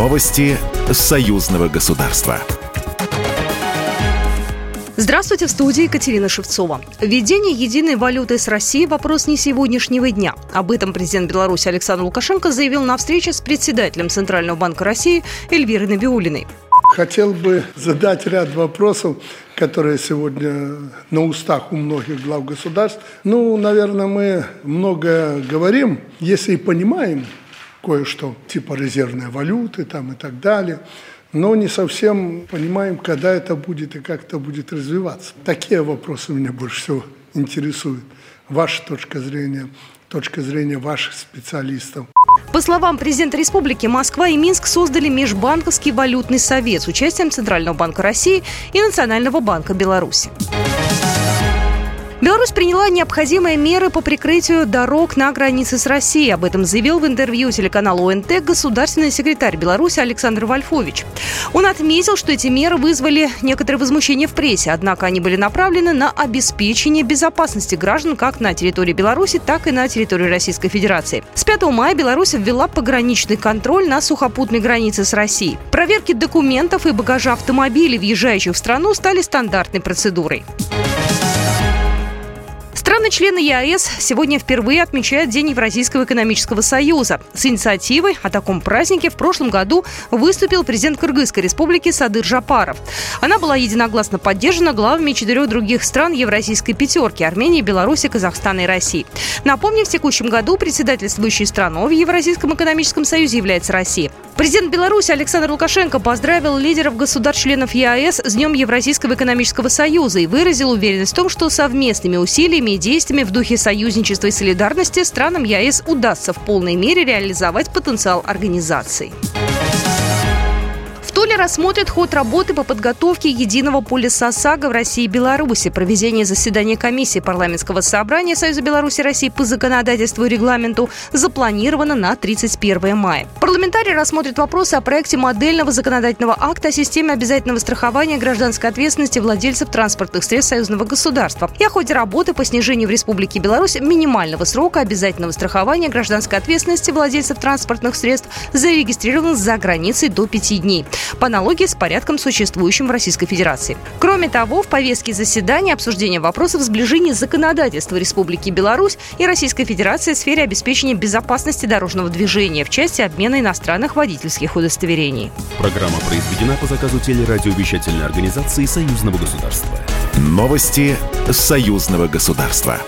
Новости союзного государства. Здравствуйте, в студии Екатерина Шевцова. Введение единой валюты с Россией – вопрос не сегодняшнего дня. Об этом президент Беларуси Александр Лукашенко заявил на встрече с председателем Центрального банка России Эльвирой Набиулиной. Хотел бы задать ряд вопросов, которые сегодня на устах у многих глав государств. Ну, наверное, мы много говорим, если и понимаем кое-что, типа резервной валюты там и так далее, но не совсем понимаем, когда это будет и как это будет развиваться. Такие вопросы меня больше всего интересуют. Ваша точка зрения, точка зрения ваших специалистов. По словам президента республики, Москва и Минск создали Межбанковский валютный совет с участием Центрального банка России и Национального банка Беларуси. Беларусь приняла необходимые меры по прикрытию дорог на границе с Россией. Об этом заявил в интервью телеканалу ОНТ государственный секретарь Беларуси Александр Вольфович. Он отметил, что эти меры вызвали некоторые возмущения в прессе, однако они были направлены на обеспечение безопасности граждан как на территории Беларуси, так и на территории Российской Федерации. С 5 мая Беларусь ввела пограничный контроль на сухопутной границе с Россией. Проверки документов и багажа автомобилей, въезжающих в страну, стали стандартной процедурой. Страны-члены ЕАЭС сегодня впервые отмечают День Евразийского экономического союза. С инициативой о таком празднике в прошлом году выступил президент Кыргызской республики Садыр Жапаров. Она была единогласно поддержана главами четырех других стран Евразийской пятерки – Армении, Беларуси, Казахстана и России. Напомним, в текущем году председательствующей страной в Евразийском экономическом союзе является Россия. Президент Беларуси Александр Лукашенко поздравил лидеров государств-членов ЕАЭС с Днем Евразийского экономического союза и выразил уверенность в том, что совместными усилиями и действиями в духе союзничества и солидарности странам ЕАЭС удастся в полной мере реализовать потенциал организации. Туле рассмотрит ход работы по подготовке единого полиса ОСАГО в России и Беларуси. Проведение заседания комиссии парламентского собрания Союза Беларуси и России по законодательству и регламенту запланировано на 31 мая. Парламентарий рассмотрит вопросы о проекте модельного законодательного акта о системе обязательного страхования гражданской ответственности владельцев транспортных средств союзного государства и о ходе работы по снижению в Республике Беларусь минимального срока обязательного страхования гражданской ответственности владельцев транспортных средств, зарегистрированных за границей до пяти дней по аналогии с порядком, существующим в Российской Федерации. Кроме того, в повестке заседания обсуждение вопросов сближения законодательства Республики Беларусь и Российской Федерации в сфере обеспечения безопасности дорожного движения в части обмена иностранных водительских удостоверений. Программа произведена по заказу телерадиовещательной организации Союзного государства. Новости Союзного государства.